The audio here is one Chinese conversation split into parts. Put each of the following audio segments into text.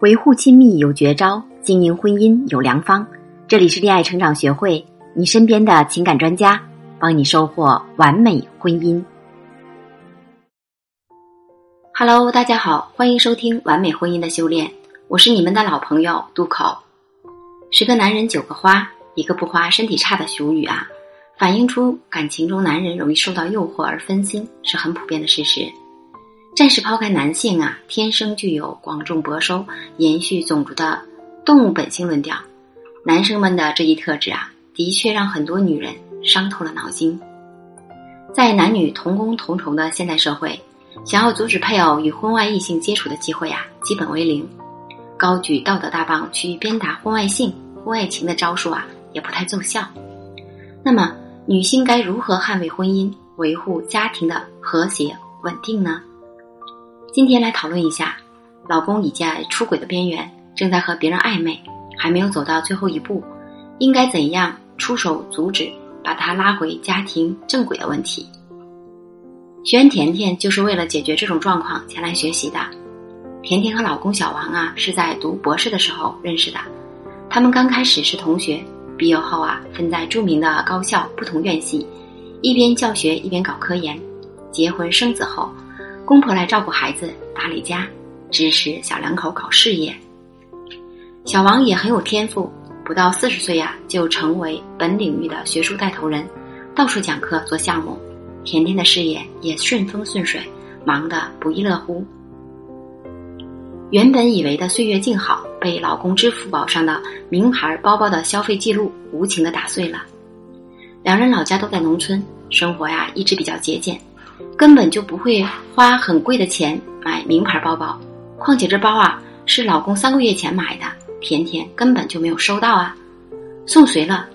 维护亲密有绝招，经营婚姻有良方。这里是恋爱成长学会，你身边的情感专家，帮你收获完美婚姻。Hello，大家好，欢迎收听完美婚姻的修炼，我是你们的老朋友渡口。十个男人九个花，一个不花身体差的俗语啊，反映出感情中男人容易受到诱惑而分心，是很普遍的事实。暂时抛开男性啊，天生具有广种薄收、延续种族的动物本性论调，男生们的这一特质啊，的确让很多女人伤透了脑筋。在男女同工同酬的现代社会，想要阻止配偶与婚外异性接触的机会啊，基本为零。高举道德大棒去鞭打婚外性、婚外情的招数啊，也不太奏效。那么，女性该如何捍卫婚姻、维护家庭的和谐稳定呢？今天来讨论一下，老公已在出轨的边缘，正在和别人暧昧，还没有走到最后一步，应该怎样出手阻止，把他拉回家庭正轨的问题。学员甜甜就是为了解决这种状况前来学习的。甜甜和老公小王啊是在读博士的时候认识的，他们刚开始是同学，毕业后啊分在著名的高校不同院系，一边教学一边搞科研，结婚生子后。公婆来照顾孩子、打理家，支持小两口搞事业。小王也很有天赋，不到四十岁呀就成为本领域的学术带头人，到处讲课做项目。甜甜的事业也顺风顺水，忙得不亦乐乎。原本以为的岁月静好，被老公支付宝上的名牌包包的消费记录无情的打碎了。两人老家都在农村，生活呀一直比较节俭。根本就不会花很贵的钱买名牌包包，况且这包啊是老公三个月前买的，甜甜根本就没有收到啊，送谁了，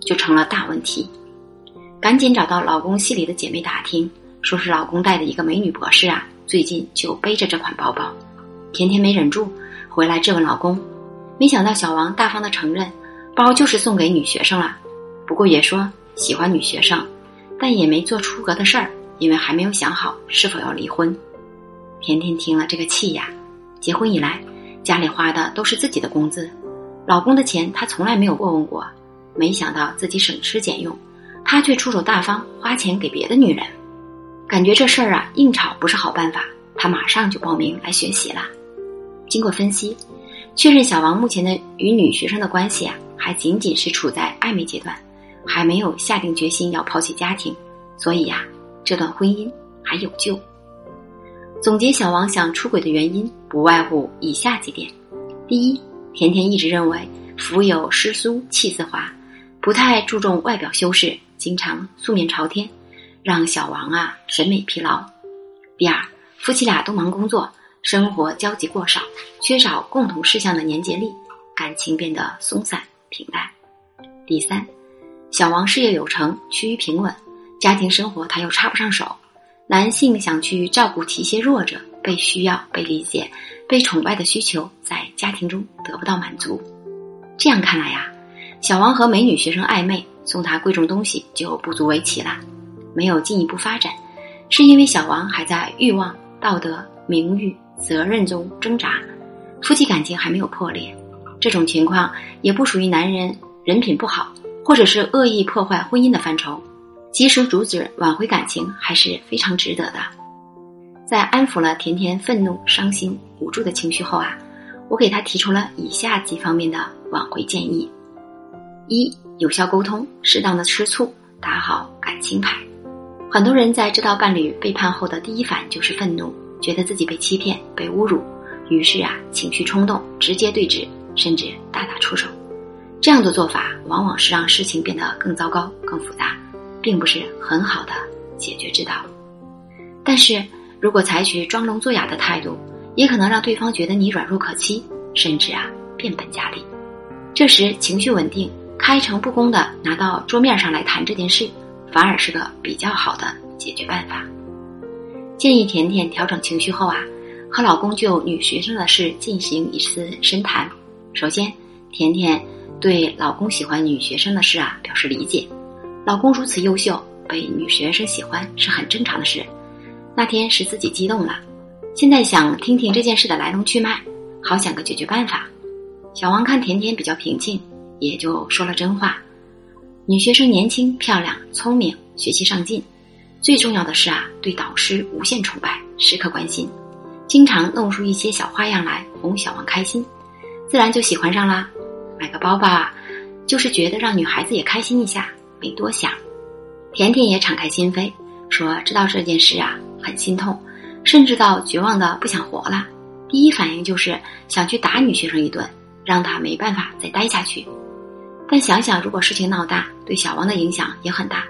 就成了大问题。赶紧找到老公系里的姐妹打听，说是老公带的一个美女博士啊，最近就背着这款包包。甜甜没忍住，回来质问老公，没想到小王大方的承认，包就是送给女学生了，不过也说喜欢女学生，但也没做出格的事儿。因为还没有想好是否要离婚，甜甜听了这个气呀。结婚以来，家里花的都是自己的工资，老公的钱她从来没有过问过。没想到自己省吃俭用，他却出手大方花钱给别的女人，感觉这事儿啊硬吵不是好办法。她马上就报名来学习了。经过分析，确认小王目前的与女学生的关系啊，还仅仅是处在暧昧阶段，还没有下定决心要抛弃家庭，所以呀。这段婚姻还有救。总结小王想出轨的原因，不外乎以下几点：第一，甜甜一直认为福有诗书气自华，不太注重外表修饰，经常素面朝天，让小王啊审美疲劳；第二，夫妻俩都忙工作，生活交集过少，缺少共同事项的粘结力，感情变得松散平淡；第三，小王事业有成，趋于平稳。家庭生活他又插不上手，男性想去照顾提携弱者，被需要、被理解、被崇拜的需求在家庭中得不到满足。这样看来呀，小王和美女学生暧昧，送她贵重东西就不足为奇了，没有进一步发展，是因为小王还在欲望、道德、名誉、责任中挣扎，夫妻感情还没有破裂。这种情况也不属于男人人品不好，或者是恶意破坏婚姻的范畴。及时阻止挽回感情还是非常值得的。在安抚了甜甜愤怒、伤心、无助的情绪后啊，我给她提出了以下几方面的挽回建议：一、有效沟通，适当的吃醋，打好感情牌。很多人在知道伴侣背叛后的第一反应就是愤怒，觉得自己被欺骗、被侮辱，于是啊，情绪冲动，直接对峙，甚至大打出手。这样的做法往往是让事情变得更糟糕、更复杂。并不是很好的解决之道，但是如果采取装聋作哑的态度，也可能让对方觉得你软弱可欺，甚至啊变本加厉。这时情绪稳定、开诚布公的拿到桌面上来谈这件事，反而是个比较好的解决办法。建议甜甜调整情绪后啊，和老公就女学生的事进行一次深谈。首先，甜甜对老公喜欢女学生的事啊表示理解。老公如此优秀，被女学生喜欢是很正常的事。那天是自己激动了，现在想听听这件事的来龙去脉，好想个解决办法。小王看甜甜比较平静，也就说了真话。女学生年轻漂亮、聪明，学习上进，最重要的是啊，对导师无限崇拜，时刻关心，经常弄出一些小花样来哄小王开心，自然就喜欢上啦。买个包吧，就是觉得让女孩子也开心一下，没多想。甜甜也敞开心扉，说知道这件事啊很心痛，甚至到绝望的不想活了。第一反应就是想去打女学生一顿，让她没办法再待下去。但想想，如果事情闹大，对小王的影响也很大。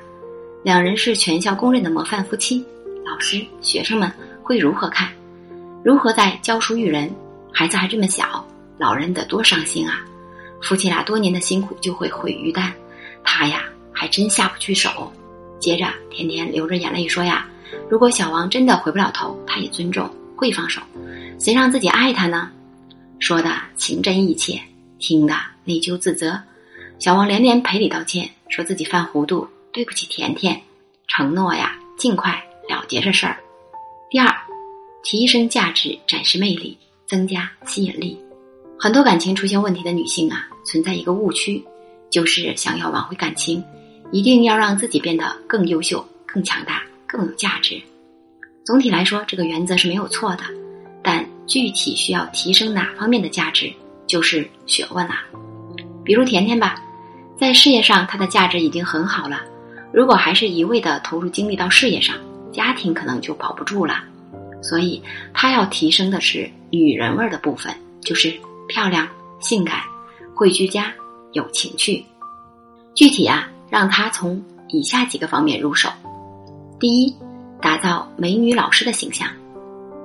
两人是全校公认的模范夫妻，老师、学生们会如何看？如何在教书育人？孩子还这么小，老人得多伤心啊！夫妻俩多年的辛苦就会毁于旦，他呀还真下不去手。接着，甜甜流着眼泪说呀：“如果小王真的回不了头，他也尊重，会放手。谁让自己爱他呢？”说的情真意切，听得内疚自责。小王连连赔礼道歉，说自己犯糊涂，对不起甜甜，承诺呀尽快了结这事儿。第二，提升价值，展示魅力，增加吸引力。很多感情出现问题的女性啊，存在一个误区，就是想要挽回感情，一定要让自己变得更优秀、更强大、更有价值。总体来说，这个原则是没有错的，但具体需要提升哪方面的价值，就是学问了。比如甜甜吧。在事业上，她的价值已经很好了。如果还是一味的投入精力到事业上，家庭可能就保不住了。所以，她要提升的是女人味的部分，就是漂亮、性感、会居家、有情趣。具体啊，让她从以下几个方面入手：第一，打造美女老师的形象，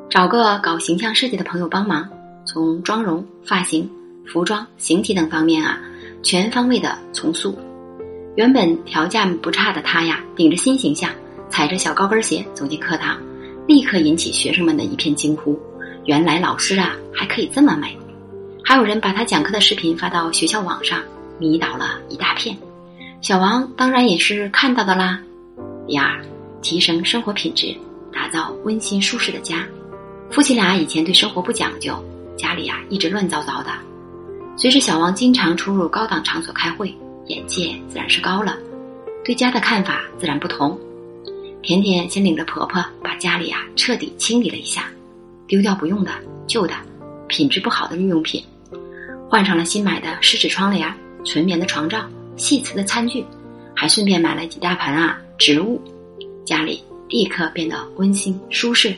找个搞形象设计的朋友帮忙，从妆容、发型、服装、形体等方面啊。全方位的重塑，原本条件不差的他呀，顶着新形象，踩着小高跟鞋走进课堂，立刻引起学生们的一片惊呼。原来老师啊，还可以这么美！还有人把他讲课的视频发到学校网上，迷倒了一大片。小王当然也是看到的啦。第二，提升生活品质，打造温馨舒适的家。夫妻俩以前对生活不讲究，家里啊一直乱糟糟的。随着小王经常出入高档场所开会，眼界自然是高了，对家的看法自然不同。甜甜先领着婆婆把家里啊彻底清理了一下，丢掉不用的、旧的、品质不好的日用品，换上了新买的湿纸窗帘、纯棉的床罩、细瓷的餐具，还顺便买了几大盆啊植物，家里立刻变得温馨舒适，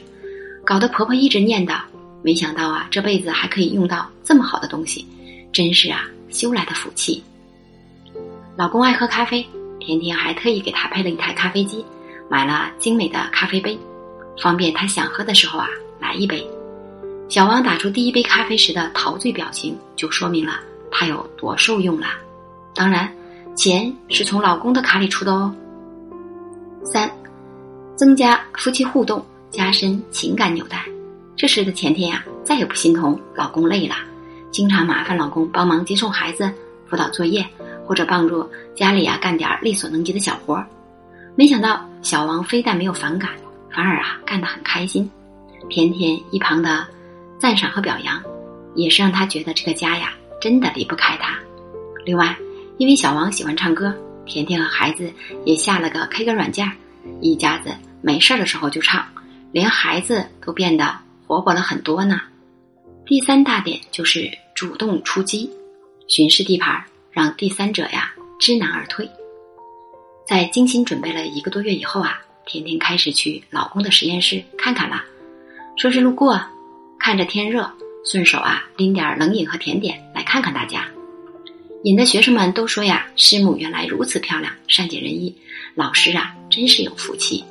搞得婆婆一直念叨：没想到啊这辈子还可以用到这么好的东西。真是啊，修来的福气。老公爱喝咖啡，甜甜还特意给他配了一台咖啡机，买了精美的咖啡杯，方便他想喝的时候啊来一杯。小王打出第一杯咖啡时的陶醉表情，就说明了他有多受用了。当然，钱是从老公的卡里出的哦。三，增加夫妻互动，加深情感纽带。这时的甜甜呀，再也不心疼老公累了。经常麻烦老公帮忙接送孩子、辅导作业，或者帮助家里啊干点力所能及的小活儿。没想到小王非但没有反感，反而啊干得很开心。甜甜一旁的赞赏和表扬，也是让他觉得这个家呀真的离不开他。另外，因为小王喜欢唱歌，甜甜和孩子也下了个 K 歌软件，一家子没事的时候就唱，连孩子都变得活泼了很多呢。第三大点就是主动出击，巡视地盘，让第三者呀知难而退。在精心准备了一个多月以后啊，甜甜开始去老公的实验室看看了，说是路过，看着天热，顺手啊拎点冷饮和甜点来看看大家。引的学生们都说呀，师母原来如此漂亮，善解人意，老师啊真是有福气。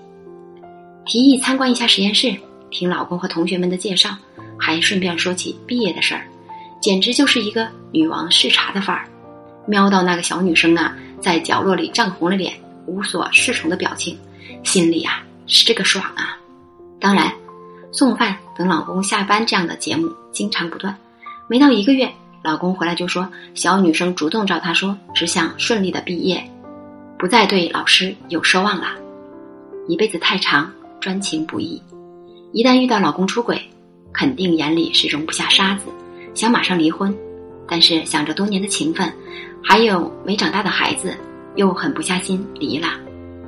提议参观一下实验室，听老公和同学们的介绍。还顺便说起毕业的事儿，简直就是一个女王视察的范儿。瞄到那个小女生啊，在角落里涨红了脸、无所适从的表情，心里啊是这个爽啊！当然，送饭、等老公下班这样的节目经常不断。没到一个月，老公回来就说，小女生主动找他说，只想顺利的毕业，不再对老师有奢望了。一辈子太长，专情不易，一旦遇到老公出轨。肯定眼里是容不下沙子，想马上离婚，但是想着多年的情分，还有没长大的孩子，又狠不下心离了。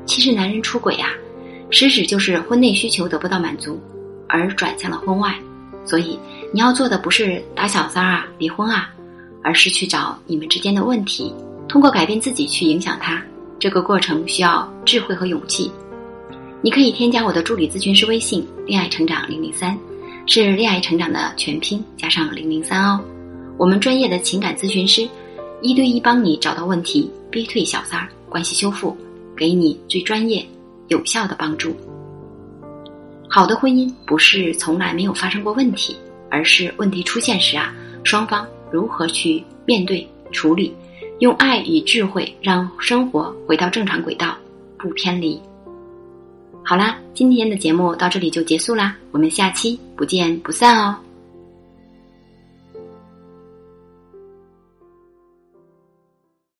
其实男人出轨呀，实质就是婚内需求得不到满足，而转向了婚外。所以你要做的不是打小三儿啊、离婚啊，而是去找你们之间的问题，通过改变自己去影响他。这个过程需要智慧和勇气。你可以添加我的助理咨询师微信“恋爱成长零零三”，是恋爱成长的全拼加上零零三哦。我们专业的情感咨询师，一对一帮你找到问题，逼退小三儿，关系修复，给你最专业、有效的帮助。好的婚姻不是从来没有发生过问题，而是问题出现时啊，双方如何去面对处理。用爱与智慧，让生活回到正常轨道，不偏离。好啦，今天的节目到这里就结束啦，我们下期不见不散哦。